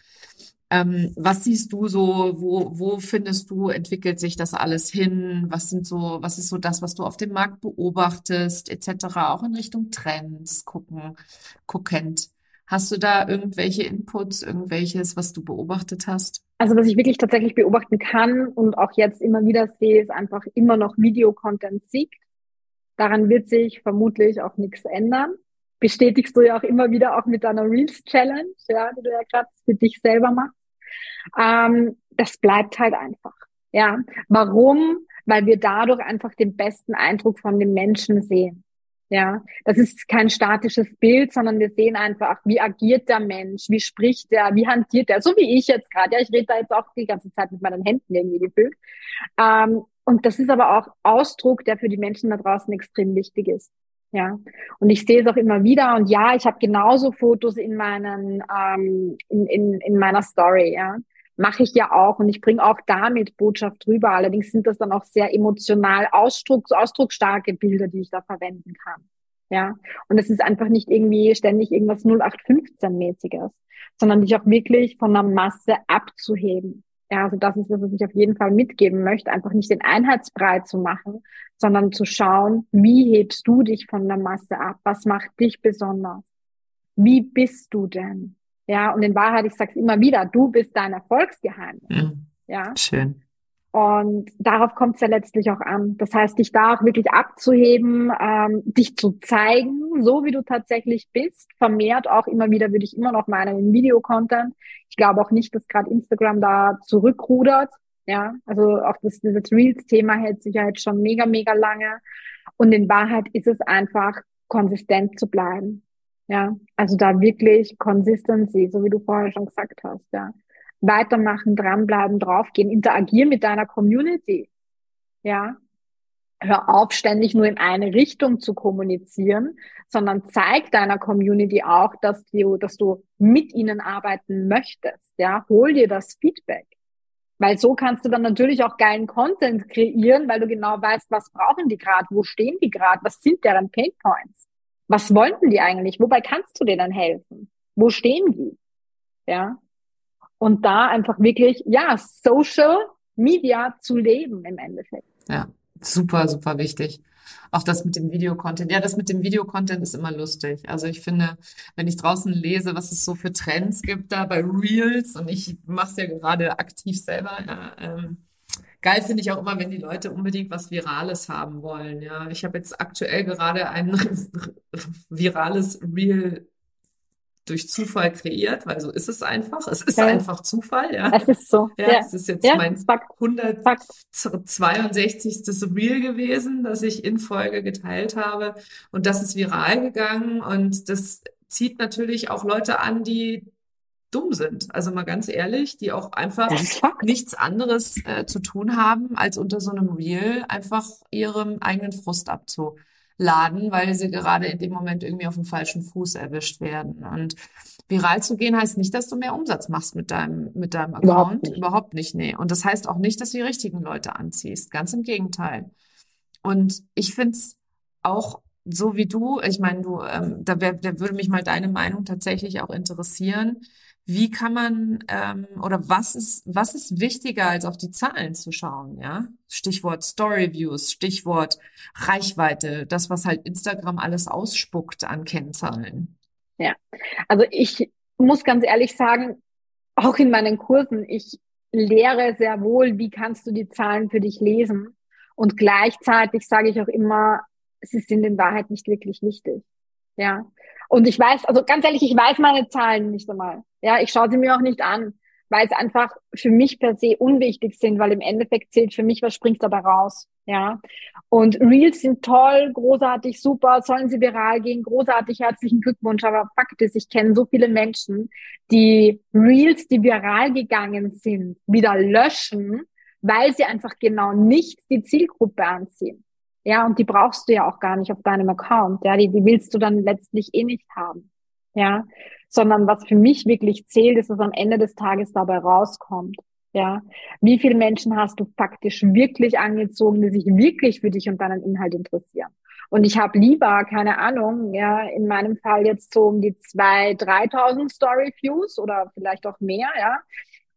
Ähm, was siehst du so, wo, wo findest du, entwickelt sich das alles hin? Was sind so, was ist so das, was du auf dem Markt beobachtest, etc., auch in Richtung Trends gucken, guckend? Hast du da irgendwelche Inputs, irgendwelches, was du beobachtet hast? Also was ich wirklich tatsächlich beobachten kann und auch jetzt immer wieder sehe, ist einfach immer noch Videocontent siegt. Daran wird sich vermutlich auch nichts ändern. Bestätigst du ja auch immer wieder auch mit deiner Reels Challenge, ja, die du ja gerade für dich selber machst. Ähm, das bleibt halt einfach. Ja, warum? Weil wir dadurch einfach den besten Eindruck von dem Menschen sehen. Ja, das ist kein statisches Bild, sondern wir sehen einfach, wie agiert der Mensch, wie spricht er, wie hantiert er, so wie ich jetzt gerade. Ja, ich rede da jetzt auch die ganze Zeit mit meinen Händen irgendwie gefühlt. Ähm, und das ist aber auch Ausdruck, der für die Menschen da draußen extrem wichtig ist. Ja, und ich sehe es auch immer wieder. Und ja, ich habe genauso Fotos in meinen ähm, in, in, in meiner Story. Ja, mache ich ja auch und ich bringe auch damit Botschaft rüber. Allerdings sind das dann auch sehr emotional ausdrucks, ausdrucksstarke Bilder, die ich da verwenden kann. Ja, und es ist einfach nicht irgendwie ständig irgendwas 0815-mäßiges, sondern dich auch wirklich von der Masse abzuheben. Ja, also das ist, was ich auf jeden Fall mitgeben möchte, einfach nicht den Einheitsbrei zu machen, sondern zu schauen, wie hebst du dich von der Masse ab? Was macht dich besonders? Wie bist du denn? Ja, und in Wahrheit, ich sag's immer wieder, du bist dein Erfolgsgeheimnis. Mhm. Ja. Schön. Und darauf kommt es ja letztlich auch an. Das heißt, dich da auch wirklich abzuheben, ähm, dich zu zeigen, so wie du tatsächlich bist. Vermehrt auch immer wieder würde ich immer noch meinen in Videocontent. Ich glaube auch nicht, dass gerade Instagram da zurückrudert. Ja, also auch das, dieses Reels-Thema hält sich ja jetzt schon mega, mega lange. Und in Wahrheit ist es einfach, konsistent zu bleiben. Ja, also da wirklich Consistency, so wie du vorher schon gesagt hast, ja. Weitermachen, dranbleiben, draufgehen, interagier mit deiner Community. Ja. Hör auf, ständig nur in eine Richtung zu kommunizieren, sondern zeig deiner Community auch, dass du, dass du mit ihnen arbeiten möchtest. Ja, hol dir das Feedback. Weil so kannst du dann natürlich auch geilen Content kreieren, weil du genau weißt, was brauchen die gerade, wo stehen die gerade, was sind deren Pain Points. Was wollten die eigentlich? Wobei kannst du denen helfen? Wo stehen die? Ja. Und da einfach wirklich, ja, Social Media zu leben im Endeffekt. Ja, super, super wichtig. Auch das mit dem Videocontent. Ja, das mit dem Videocontent ist immer lustig. Also ich finde, wenn ich draußen lese, was es so für Trends gibt da bei Reels und ich mache es ja gerade aktiv selber, ja, ähm, Geil finde ich auch immer, wenn die Leute unbedingt was Virales haben wollen. Ja, ich habe jetzt aktuell gerade ein virales Reel durch Zufall kreiert, weil so ist es einfach. Es ist ja. einfach Zufall, ja. Es ist so. Ja, ja. es ist jetzt ja, mein 162. Reel gewesen, das ich in Folge geteilt habe. Und das ist viral gegangen und das zieht natürlich auch Leute an, die dumm sind. Also mal ganz ehrlich, die auch einfach nichts anderes äh, zu tun haben, als unter so einem Reel einfach ihrem eigenen Frust abzuladen, weil sie gerade in dem Moment irgendwie auf dem falschen Fuß erwischt werden. Und viral zu gehen heißt nicht, dass du mehr Umsatz machst mit deinem, mit deinem Account. Überhaupt nicht. Überhaupt nicht, nee. Und das heißt auch nicht, dass du die richtigen Leute anziehst. Ganz im Gegenteil. Und ich finde es auch so wie du, ich meine, du, ähm, da, wär, da würde mich mal deine Meinung tatsächlich auch interessieren. Wie kann man ähm, oder was ist was ist wichtiger als auf die Zahlen zu schauen, ja? Stichwort Story Views, Stichwort Reichweite, das was halt Instagram alles ausspuckt an Kennzahlen. Ja, also ich muss ganz ehrlich sagen, auch in meinen Kursen, ich lehre sehr wohl, wie kannst du die Zahlen für dich lesen. Und gleichzeitig sage ich auch immer, sie sind in Wahrheit nicht wirklich wichtig. Ja. Und ich weiß, also ganz ehrlich, ich weiß meine Zahlen nicht einmal. Ja, ich schaue sie mir auch nicht an, weil es einfach für mich per se unwichtig sind, weil im Endeffekt zählt für mich, was springt dabei raus. Ja. Und Reels sind toll, großartig, super, sollen sie viral gehen, großartig, herzlichen Glückwunsch. Aber Fakt ist, ich kenne so viele Menschen, die Reels, die viral gegangen sind, wieder löschen, weil sie einfach genau nicht die Zielgruppe anziehen. Ja, und die brauchst du ja auch gar nicht auf deinem Account. Ja, die, die willst du dann letztlich eh nicht haben. Ja, sondern was für mich wirklich zählt, ist, was am Ende des Tages dabei rauskommt. Ja, wie viele Menschen hast du faktisch wirklich angezogen, die sich wirklich für dich und deinen Inhalt interessieren? Und ich habe lieber, keine Ahnung, ja, in meinem Fall jetzt so um die zwei, 3.000 Story Views oder vielleicht auch mehr, ja.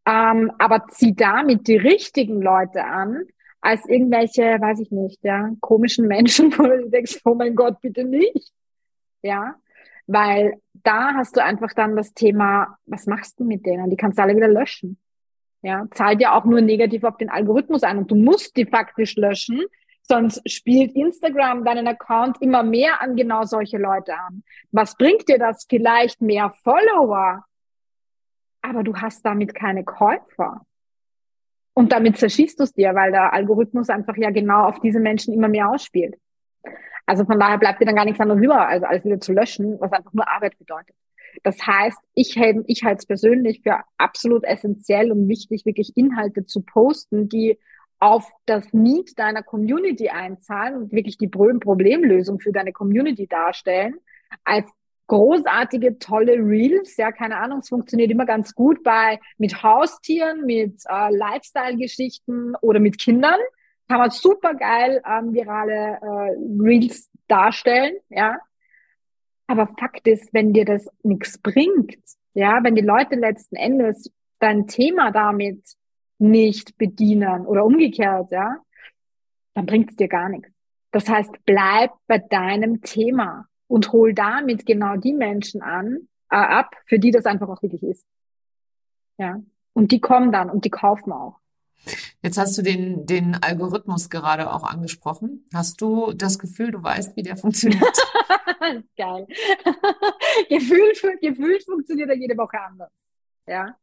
Ähm, aber zieh damit die richtigen Leute an, als irgendwelche, weiß ich nicht, ja, komischen Menschen, wo du denkst, oh mein Gott, bitte nicht. Ja, weil da hast du einfach dann das Thema, was machst du mit denen? Die kannst du alle wieder löschen. Ja, zahlt ja auch nur negativ auf den Algorithmus ein und du musst die faktisch löschen, sonst spielt Instagram deinen Account immer mehr an genau solche Leute an. Was bringt dir das? Vielleicht mehr Follower, aber du hast damit keine Käufer. Und damit zerschießt du es dir, weil der Algorithmus einfach ja genau auf diese Menschen immer mehr ausspielt. Also von daher bleibt dir dann gar nichts anderes über, als alles wieder zu löschen, was einfach nur Arbeit bedeutet. Das heißt, ich, ich halte es persönlich für absolut essentiell und wichtig, wirklich Inhalte zu posten, die auf das Need deiner Community einzahlen und wirklich die Problemlösung für deine Community darstellen, als großartige, tolle Reels. Ja, keine Ahnung, es funktioniert immer ganz gut bei mit Haustieren, mit äh, Lifestyle-Geschichten oder mit Kindern. Kann man super geil ähm, virale äh, Reels darstellen, ja. Aber Fakt ist, wenn dir das nichts bringt, ja, wenn die Leute letzten Endes dein Thema damit nicht bedienen oder umgekehrt, ja, dann bringt es dir gar nichts. Das heißt, bleib bei deinem Thema und hol damit genau die Menschen an, äh, ab, für die das einfach auch wirklich ist. Ja. Und die kommen dann und die kaufen auch. Jetzt hast du den, den Algorithmus gerade auch angesprochen. Hast du das Gefühl, du weißt, wie der funktioniert? Geil. gefühlt, gefühlt funktioniert er jede Woche anders. Ja.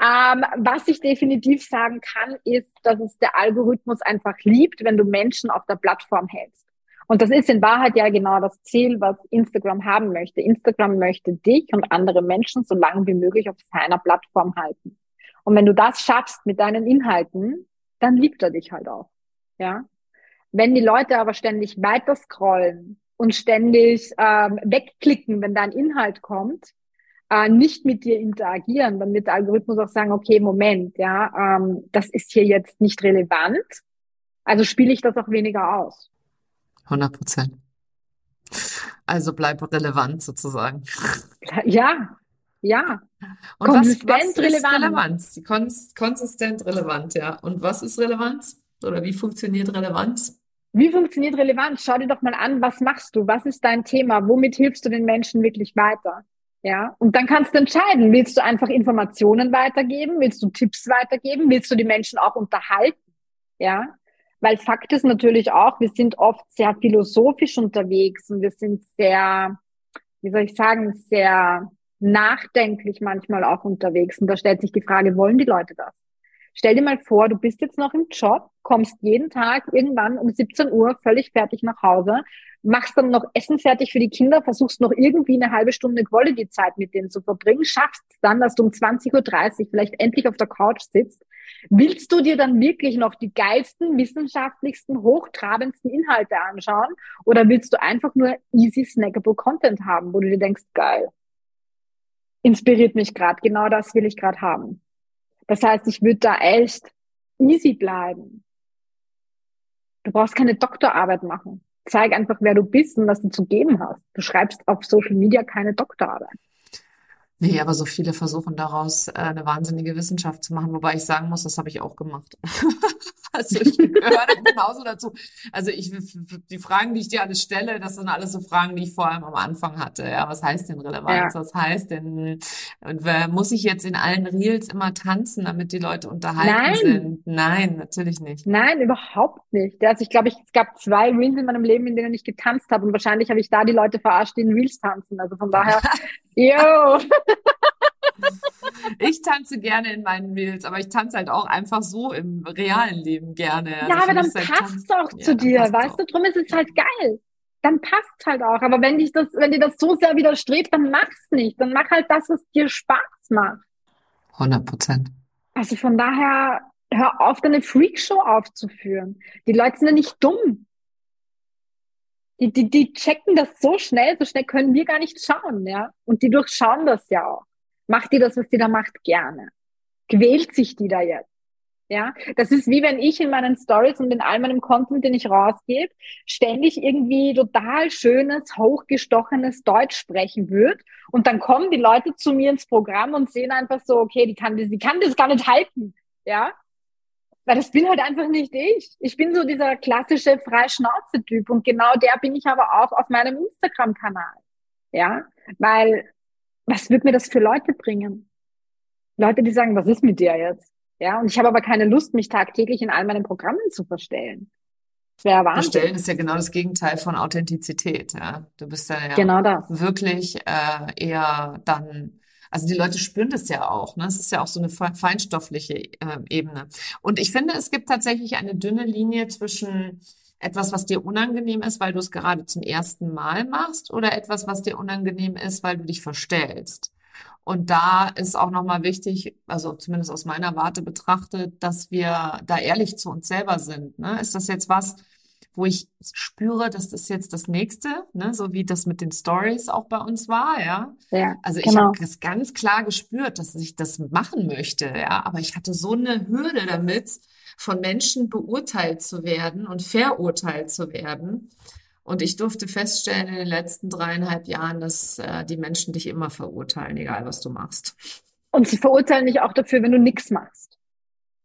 Ähm, was ich definitiv sagen kann, ist, dass es der Algorithmus einfach liebt, wenn du Menschen auf der Plattform hältst. Und das ist in Wahrheit ja genau das Ziel, was Instagram haben möchte. Instagram möchte dich und andere Menschen so lange wie möglich auf seiner Plattform halten. Und wenn du das schaffst mit deinen Inhalten, dann liebt er dich halt auch. Ja. Wenn die Leute aber ständig weiter scrollen und ständig ähm, wegklicken, wenn dein Inhalt kommt, äh, nicht mit dir interagieren, dann wird der Algorithmus auch sagen, okay, Moment, ja, ähm, das ist hier jetzt nicht relevant, also spiele ich das auch weniger aus. 100 Prozent. Also bleib relevant sozusagen. Ja, ja. Und konsistent was, was relevant. Relevanz? Kons konsistent relevant, ja. Und was ist Relevanz? Oder wie funktioniert Relevanz? Wie funktioniert Relevanz? Schau dir doch mal an, was machst du? Was ist dein Thema? Womit hilfst du den Menschen wirklich weiter? Ja, und dann kannst du entscheiden, willst du einfach Informationen weitergeben? Willst du Tipps weitergeben? Willst du die Menschen auch unterhalten? Ja, weil Fakt ist natürlich auch, wir sind oft sehr philosophisch unterwegs und wir sind sehr, wie soll ich sagen, sehr nachdenklich manchmal auch unterwegs. Und da stellt sich die Frage, wollen die Leute das? Stell dir mal vor, du bist jetzt noch im Job, kommst jeden Tag irgendwann um 17 Uhr völlig fertig nach Hause, machst dann noch Essen fertig für die Kinder, versuchst noch irgendwie eine halbe Stunde Quality-Zeit mit denen zu verbringen, schaffst dann, dass du um 20.30 Uhr vielleicht endlich auf der Couch sitzt. Willst du dir dann wirklich noch die geilsten, wissenschaftlichsten, hochtrabendsten Inhalte anschauen? Oder willst du einfach nur easy snackable Content haben, wo du dir denkst, geil, inspiriert mich gerade. Genau das will ich gerade haben. Das heißt, ich würde da echt easy bleiben. Du brauchst keine Doktorarbeit machen. Zeig einfach, wer du bist und was du zu geben hast. Du schreibst auf Social Media keine Doktorarbeit. Nee, aber so viele versuchen daraus äh, eine wahnsinnige Wissenschaft zu machen, wobei ich sagen muss, das habe ich auch gemacht. Also ich gehöre genauso dazu. Also ich, die Fragen, die ich dir alles stelle, das sind alles so Fragen, die ich vor allem am Anfang hatte. Ja, was heißt denn Relevanz? Ja. Was heißt denn, und äh, muss ich jetzt in allen Reels immer tanzen, damit die Leute unterhalten Nein. sind? Nein, natürlich nicht. Nein, überhaupt nicht. Also ich glaube, ich, es gab zwei Reels in meinem Leben, in denen ich getanzt habe und wahrscheinlich habe ich da die Leute verarscht, die in Reels tanzen. Also von daher, yo. Ich tanze gerne in meinen Reels, aber ich tanze halt auch einfach so im realen Leben gerne. Ja, also aber dann halt passt es auch zu ja, dir, weißt auch. du? Drum ist es halt geil. Dann passt halt auch. Aber wenn dich das, wenn dir das so sehr widerstrebt, dann mach's nicht. Dann mach halt das, was dir Spaß macht. 100 Prozent. Also von daher, hör auf, deine Freakshow aufzuführen. Die Leute sind ja nicht dumm. Die, die, die checken das so schnell, so schnell können wir gar nicht schauen, ja. Und die durchschauen das ja auch. Macht die das, was die da macht, gerne. Quält sich die da jetzt. Ja, das ist wie wenn ich in meinen Stories und in all meinem Content, den ich rausgebe, ständig irgendwie total schönes, hochgestochenes Deutsch sprechen würde. Und dann kommen die Leute zu mir ins Programm und sehen einfach so, okay, die kann das, die kann das gar nicht halten. Ja, weil das bin halt einfach nicht ich. Ich bin so dieser klassische Freischnauze-Typ und genau der bin ich aber auch auf meinem Instagram-Kanal. Ja, weil was wird mir das für Leute bringen? Leute, die sagen, was ist mit dir jetzt? Ja, und ich habe aber keine Lust, mich tagtäglich in all meinen Programmen zu verstellen. Das wäre Wahnsinn. Verstellen ist ja genau das Gegenteil von Authentizität. Ja, du bist ja, ja genau das. wirklich äh, eher dann also die Leute spüren das ja auch. Ne? Es ist ja auch so eine feinstoffliche äh, Ebene. Und ich finde, es gibt tatsächlich eine dünne Linie zwischen etwas, was dir unangenehm ist, weil du es gerade zum ersten Mal machst, oder etwas, was dir unangenehm ist, weil du dich verstellst. Und da ist auch nochmal wichtig, also zumindest aus meiner Warte betrachtet, dass wir da ehrlich zu uns selber sind. Ne? Ist das jetzt was, wo ich spüre, dass das jetzt das nächste, ne, so wie das mit den Stories auch bei uns war, ja. ja also ich genau. habe das ganz klar gespürt, dass ich das machen möchte, ja. Aber ich hatte so eine Hürde damit, von Menschen beurteilt zu werden und verurteilt zu werden. Und ich durfte feststellen in den letzten dreieinhalb Jahren, dass äh, die Menschen dich immer verurteilen, egal was du machst. Und sie verurteilen dich auch dafür, wenn du nichts machst.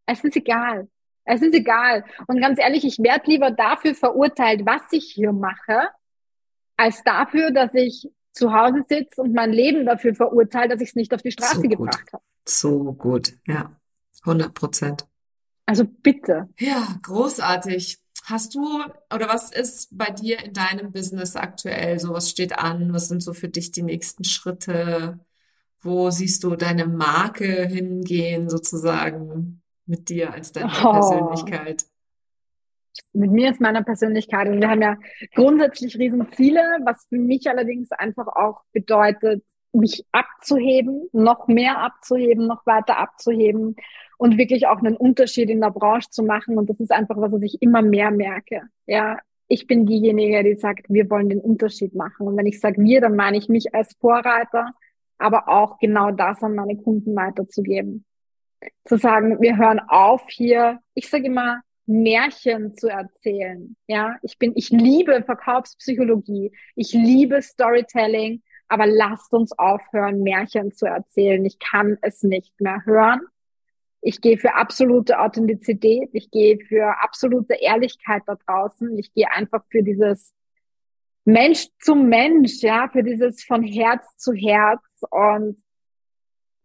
Es ist egal. Es ist egal. Und ganz ehrlich, ich werde lieber dafür verurteilt, was ich hier mache, als dafür, dass ich zu Hause sitze und mein Leben dafür verurteile, dass ich es nicht auf die Straße so gebracht habe. So gut, ja. 100 Prozent. Also bitte. Ja, großartig. Hast du oder was ist bei dir in deinem Business aktuell? So was steht an? Was sind so für dich die nächsten Schritte? Wo siehst du deine Marke hingehen sozusagen? Mit dir als deine oh. Persönlichkeit? Mit mir als meiner Persönlichkeit. Und wir haben ja grundsätzlich Riesenziele, was für mich allerdings einfach auch bedeutet, mich abzuheben, noch mehr abzuheben, noch weiter abzuheben und wirklich auch einen Unterschied in der Branche zu machen. Und das ist einfach was, was ich immer mehr merke. Ja, ich bin diejenige, die sagt, wir wollen den Unterschied machen. Und wenn ich sage wir, dann meine ich mich als Vorreiter, aber auch genau das an meine Kunden weiterzugeben zu sagen, wir hören auf hier, ich sage immer, Märchen zu erzählen. Ja, ich bin, ich liebe Verkaufspsychologie, ich liebe Storytelling, aber lasst uns aufhören, Märchen zu erzählen. Ich kann es nicht mehr hören. Ich gehe für absolute Authentizität, ich gehe für absolute Ehrlichkeit da draußen, ich gehe einfach für dieses Mensch zum Mensch, ja, für dieses von Herz zu Herz und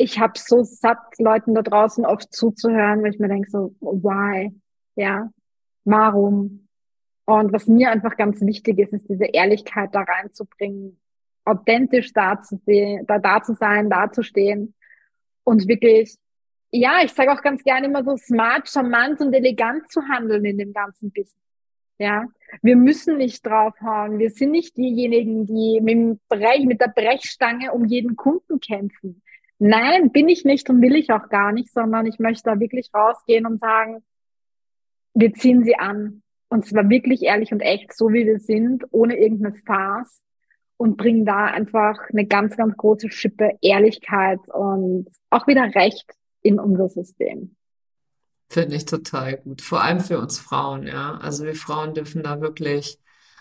ich habe so satt, Leuten da draußen oft zuzuhören, weil ich mir denke so, why? Ja, warum? Und was mir einfach ganz wichtig ist, ist diese Ehrlichkeit da reinzubringen, authentisch da zu, sehen, da, da zu sein, da zu stehen und wirklich, ja, ich sage auch ganz gerne immer so smart, charmant und elegant zu handeln in dem ganzen Business. Ja, wir müssen nicht draufhauen. Wir sind nicht diejenigen, die mit, dem Brech, mit der Brechstange um jeden Kunden kämpfen. Nein, bin ich nicht und will ich auch gar nicht, sondern ich möchte da wirklich rausgehen und sagen, wir ziehen sie an. Und zwar wirklich ehrlich und echt, so wie wir sind, ohne irgendeine Farce und bringen da einfach eine ganz, ganz große Schippe Ehrlichkeit und auch wieder Recht in unser System. Finde ich total gut. Vor allem für uns Frauen, ja. Also wir Frauen dürfen da wirklich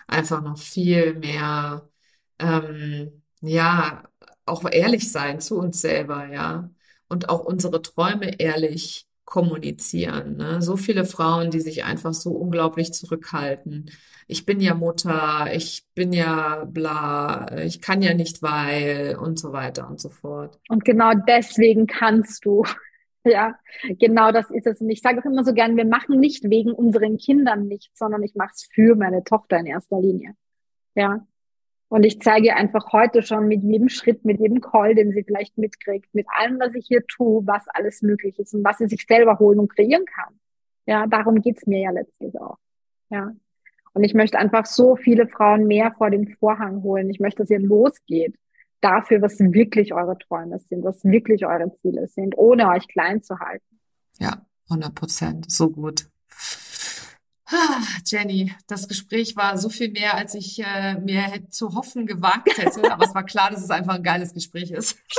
einfach noch viel mehr, ähm, ja, auch ehrlich sein zu uns selber, ja. Und auch unsere Träume ehrlich kommunizieren. Ne? So viele Frauen, die sich einfach so unglaublich zurückhalten. Ich bin ja Mutter, ich bin ja bla, ich kann ja nicht, weil und so weiter und so fort. Und genau deswegen kannst du. Ja, genau das ist es. Und ich sage auch immer so gern, wir machen nicht wegen unseren Kindern nichts, sondern ich mache es für meine Tochter in erster Linie. Ja, und ich zeige einfach heute schon mit jedem Schritt, mit jedem Call, den sie vielleicht mitkriegt, mit allem, was ich hier tue, was alles möglich ist und was sie sich selber holen und kreieren kann. Ja, darum geht's mir ja letztlich auch. Ja. Und ich möchte einfach so viele Frauen mehr vor den Vorhang holen. Ich möchte, dass ihr losgeht dafür, was wirklich eure Träume sind, was wirklich eure Ziele sind, ohne euch klein zu halten. Ja, 100 Prozent. So gut. Ah, Jenny, das Gespräch war so viel mehr, als ich äh, mir hätte zu hoffen gewagt hätte. Aber es war klar, dass es einfach ein geiles Gespräch ist.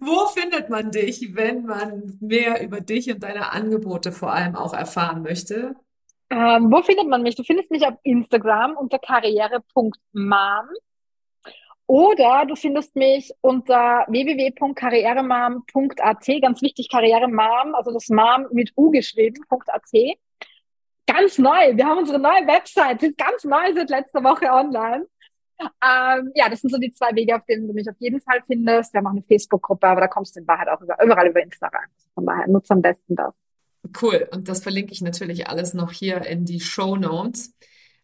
Wo findet man dich, wenn man mehr über dich und deine Angebote vor allem auch erfahren möchte? Ähm, wo findet man mich? Du findest mich auf Instagram unter karriere.mom oder du findest mich unter www.karrieremam.at, ganz wichtig, Karrieremam, also das Mom mit U geschrieben, .at. Ganz neu, wir haben unsere neue Website, ist ganz neu seit letzter Woche online. Ähm, ja, das sind so die zwei Wege, auf denen du mich auf jeden Fall findest. Wir haben auch eine Facebook-Gruppe, aber da kommst du in Wahrheit auch über, überall über Instagram. Von daher nutze am besten das. Cool. Und das verlinke ich natürlich alles noch hier in die Show Notes.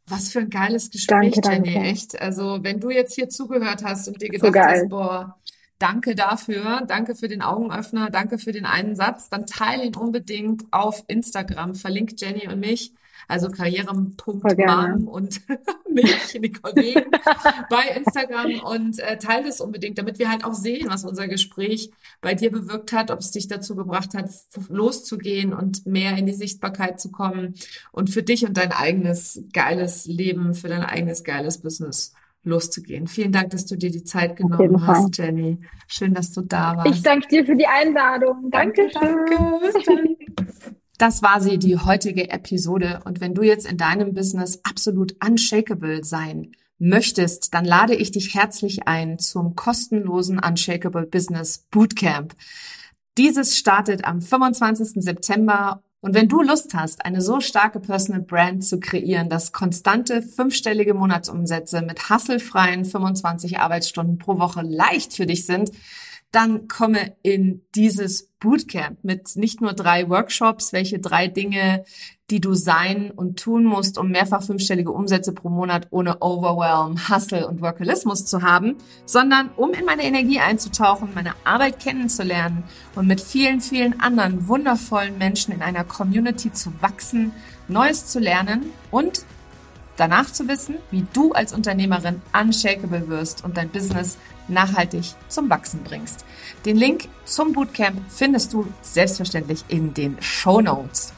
Was für ein geiles Gespräch, danke, Jenny, danke. echt. Also, wenn du jetzt hier zugehört hast und dir gedacht so hast, boah, danke dafür, danke für den Augenöffner, danke für den einen Satz, dann teile ihn unbedingt auf Instagram, verlink Jenny und mich also karriere.mom und mich, Nicole Wegen, bei Instagram und äh, teile es unbedingt, damit wir halt auch sehen, was unser Gespräch bei dir bewirkt hat, ob es dich dazu gebracht hat, loszugehen und mehr in die Sichtbarkeit zu kommen und für dich und dein eigenes geiles Leben, für dein eigenes geiles Business loszugehen. Vielen Dank, dass du dir die Zeit genommen hast, Jenny. Schön, dass du da warst. Ich danke dir für die Einladung. Danke, danke. Bis dann. Das war sie, die heutige Episode. Und wenn du jetzt in deinem Business absolut unshakable sein möchtest, dann lade ich dich herzlich ein zum kostenlosen Unshakable Business Bootcamp. Dieses startet am 25. September und wenn du Lust hast, eine so starke Personal Brand zu kreieren, dass konstante fünfstellige Monatsumsätze mit hasselfreien 25 Arbeitsstunden pro Woche leicht für dich sind, dann komme in dieses Bootcamp mit nicht nur drei Workshops, welche drei Dinge, die du sein und tun musst, um mehrfach fünfstellige Umsätze pro Monat ohne Overwhelm, Hustle und Workalismus zu haben, sondern um in meine Energie einzutauchen, meine Arbeit kennenzulernen und mit vielen, vielen anderen wundervollen Menschen in einer Community zu wachsen, Neues zu lernen und danach zu wissen, wie du als Unternehmerin unshakable wirst und dein Business nachhaltig zum Wachsen bringst. Den Link zum Bootcamp findest du selbstverständlich in den Show Notes.